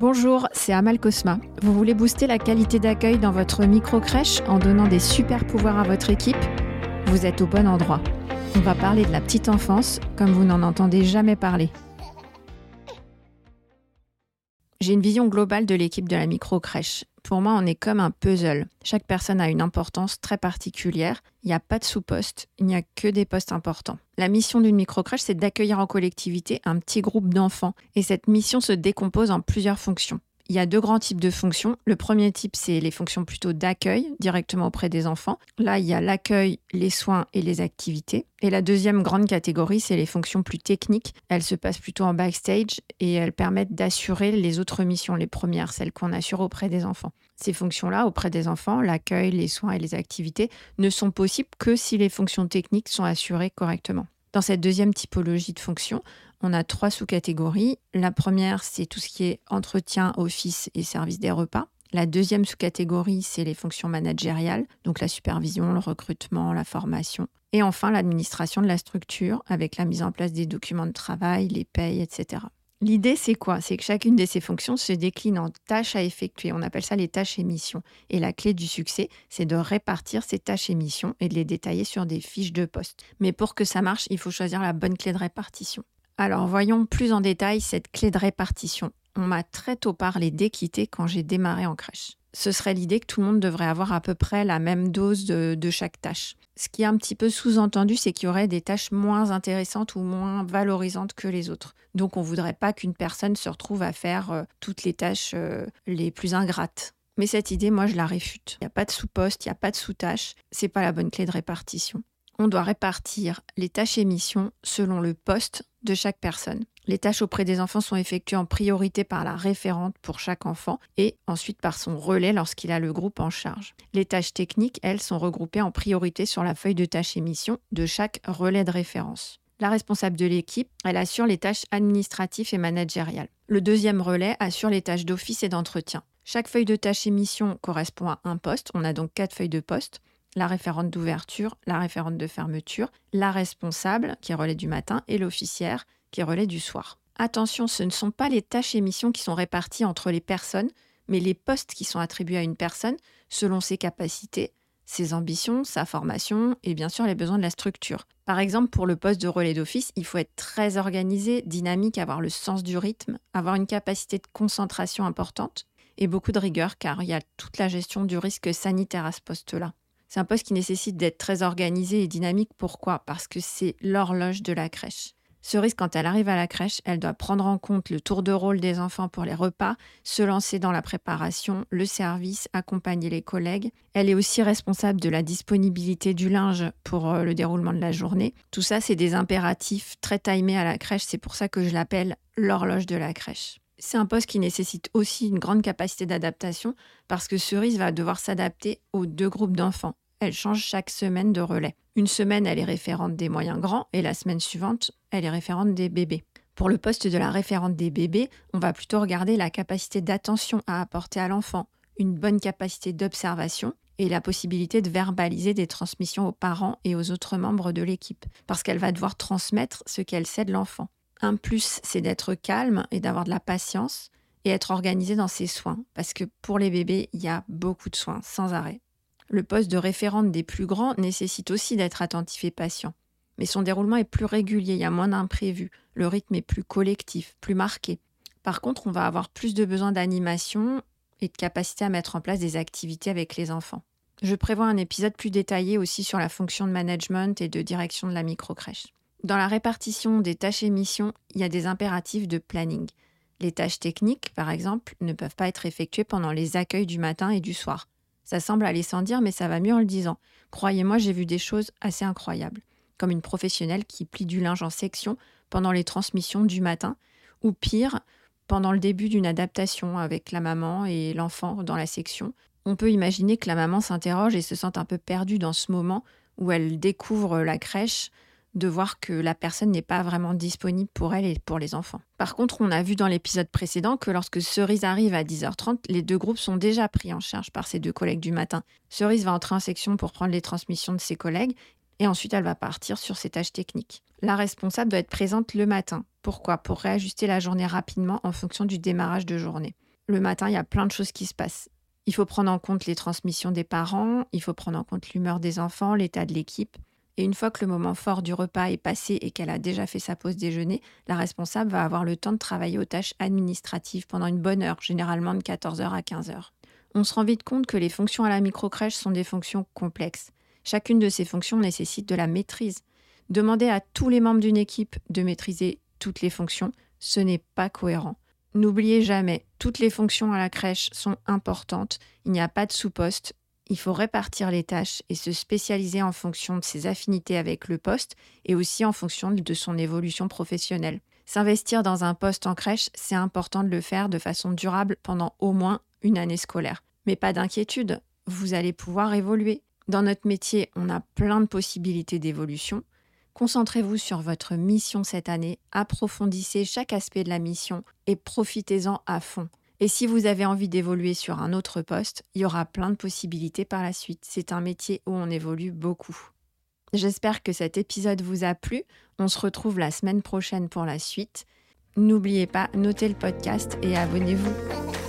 Bonjour, c'est Amal Cosma. Vous voulez booster la qualité d'accueil dans votre micro-crèche en donnant des super pouvoirs à votre équipe? Vous êtes au bon endroit. On va parler de la petite enfance comme vous n'en entendez jamais parler. J'ai une vision globale de l'équipe de la micro-crèche. Pour moi, on est comme un puzzle. Chaque personne a une importance très particulière. Il n'y a pas de sous-poste, il n'y a que des postes importants. La mission d'une micro-crèche, c'est d'accueillir en collectivité un petit groupe d'enfants. Et cette mission se décompose en plusieurs fonctions. Il y a deux grands types de fonctions. Le premier type, c'est les fonctions plutôt d'accueil, directement auprès des enfants. Là, il y a l'accueil, les soins et les activités. Et la deuxième grande catégorie, c'est les fonctions plus techniques. Elles se passent plutôt en backstage et elles permettent d'assurer les autres missions, les premières, celles qu'on assure auprès des enfants. Ces fonctions-là, auprès des enfants, l'accueil, les soins et les activités, ne sont possibles que si les fonctions techniques sont assurées correctement. Dans cette deuxième typologie de fonctions, on a trois sous-catégories. La première, c'est tout ce qui est entretien, office et service des repas. La deuxième sous-catégorie, c'est les fonctions managériales, donc la supervision, le recrutement, la formation. Et enfin, l'administration de la structure, avec la mise en place des documents de travail, les payes, etc. L'idée, c'est quoi? C'est que chacune de ces fonctions se décline en tâches à effectuer. On appelle ça les tâches et missions. Et la clé du succès, c'est de répartir ces tâches et missions et de les détailler sur des fiches de poste. Mais pour que ça marche, il faut choisir la bonne clé de répartition. Alors voyons plus en détail cette clé de répartition. On m'a très tôt parlé d'équité quand j'ai démarré en crèche. Ce serait l'idée que tout le monde devrait avoir à peu près la même dose de, chaque tâche. Ce qui est un petit peu sous-entendu, c'est qu'il y aurait des tâches moins intéressantes ou moins valorisantes que les autres. Donc on ne voudrait pas qu'une personne se retrouve à faire euh, toutes les tâches euh, les plus ingrates. Mais cette idée, moi, je la réfute. Il n'y a pas de sous-poste, il n'y a pas de sous-tâche. C'est pas la bonne clé de répartition. On doit répartir les tâches et selon le poste de chaque personne. Les tâches auprès des enfants sont effectuées en priorité par la référente pour chaque enfant et ensuite par son relais lorsqu'il a le groupe en charge. Les tâches techniques, elles, sont regroupées en priorité sur la feuille de tâches et missions de chaque relais de référence. La responsable de l'équipe, elle assure les tâches administratives et managériales. Le deuxième relais assure les tâches d'office et d'entretien. Chaque feuille de tâche et mission correspond à un poste. On a donc quatre feuilles de poste la référente d'ouverture, la référente de fermeture, la responsable qui relaie du matin et l'officière qui relaie du soir. Attention, ce ne sont pas les tâches et missions qui sont réparties entre les personnes, mais les postes qui sont attribués à une personne selon ses capacités, ses ambitions, sa formation et bien sûr les besoins de la structure. Par exemple, pour le poste de relais d'office, il faut être très organisé, dynamique, avoir le sens du rythme, avoir une capacité de concentration importante et beaucoup de rigueur car il y a toute la gestion du risque sanitaire à ce poste-là. C'est un poste qui nécessite d'être très organisé et dynamique. Pourquoi? Parce que c'est l'horloge de la crèche. Cerise, quand elle arrive à la crèche, elle doit prendre en compte le tour de rôle des enfants pour les repas, se lancer dans la préparation, le service, accompagner les collègues. Elle est aussi responsable de la disponibilité du linge pour euh, le déroulement de la journée. Tout ça, c'est des impératifs très timés à la crèche. C'est pour ça que je l'appelle l'horloge de la crèche. C'est un poste qui nécessite aussi une grande capacité d'adaptation parce que Cerise va devoir s'adapter aux deux groupes d'enfants. Elle change chaque semaine de relais. Une semaine, elle est référente des moyens grands et la semaine suivante, elle est référente des bébés. Pour le poste de la référente des bébés, on va plutôt regarder la capacité d'attention à apporter à l'enfant, une bonne capacité d'observation et la possibilité de verbaliser des transmissions aux parents et aux autres membres de l'équipe, parce qu'elle va devoir transmettre ce qu'elle sait de l'enfant. Un plus, c'est d'être calme et d'avoir de la patience et être organisé dans ses soins, parce que pour les bébés, il y a beaucoup de soins, sans arrêt. Le poste de référente des plus grands nécessite aussi d'être attentif et patient. Mais son déroulement est plus régulier, il y a moins d'imprévus, le rythme est plus collectif, plus marqué. Par contre, on va avoir plus de besoin d'animation et de capacité à mettre en place des activités avec les enfants. Je prévois un épisode plus détaillé aussi sur la fonction de management et de direction de la microcrèche. Dans la répartition des tâches et missions, il y a des impératifs de planning. Les tâches techniques, par exemple, ne peuvent pas être effectuées pendant les accueils du matin et du soir. Ça semble aller sans dire, mais ça va mieux en le disant. Croyez-moi, j'ai vu des choses assez incroyables, comme une professionnelle qui plie du linge en section pendant les transmissions du matin, ou pire, pendant le début d'une adaptation avec la maman et l'enfant dans la section. On peut imaginer que la maman s'interroge et se sente un peu perdue dans ce moment où elle découvre la crèche, de voir que la personne n'est pas vraiment disponible pour elle et pour les enfants. Par contre, on a vu dans l'épisode précédent que lorsque Cerise arrive à 10h30, les deux groupes sont déjà pris en charge par ses deux collègues du matin. Cerise va entrer en section pour prendre les transmissions de ses collègues et ensuite elle va partir sur ses tâches techniques. La responsable doit être présente le matin. Pourquoi? Pour réajuster la journée rapidement en fonction du démarrage de journée. le matin, il y a plein de choses qui se passent. Il faut prendre en compte les transmissions des parents, il faut prendre en compte l'humeur des enfants, l'état de l'équipe. Et une fois que le moment fort du repas est passé et qu'elle a déjà fait sa pause déjeuner, la responsable va avoir le temps de travailler aux tâches administratives pendant une bonne heure, généralement de 14h à 15h. On se rend vite compte que les fonctions à la microcrèche sont des fonctions complexes. Chacune de ces fonctions nécessite de la maîtrise. Demander à tous les membres d'une équipe de maîtriser toutes les fonctions, ce n'est pas cohérent. N'oubliez jamais, toutes les fonctions à la crèche sont importantes, il n'y a pas de sous-poste, il faut répartir les tâches et se spécialiser en fonction de ses affinités avec le poste et aussi en fonction de son évolution professionnelle. S'investir dans un poste en crèche, c'est important de le faire de façon durable pendant au moins une année scolaire. Mais pas d'inquiétude, vous allez pouvoir évoluer. Dans notre métier, on a plein de possibilités d'évolution. Concentrez-vous sur votre mission cette année, approfondissez chaque aspect de la mission et profitez-en à fond. Et si vous avez envie d'évoluer sur un autre poste, il y aura plein de possibilités par la suite. C'est un métier où on évolue beaucoup. J'espère que cet épisode vous a plu. On se retrouve la semaine prochaine pour la suite. N'oubliez pas, notez le podcast et abonnez-vous.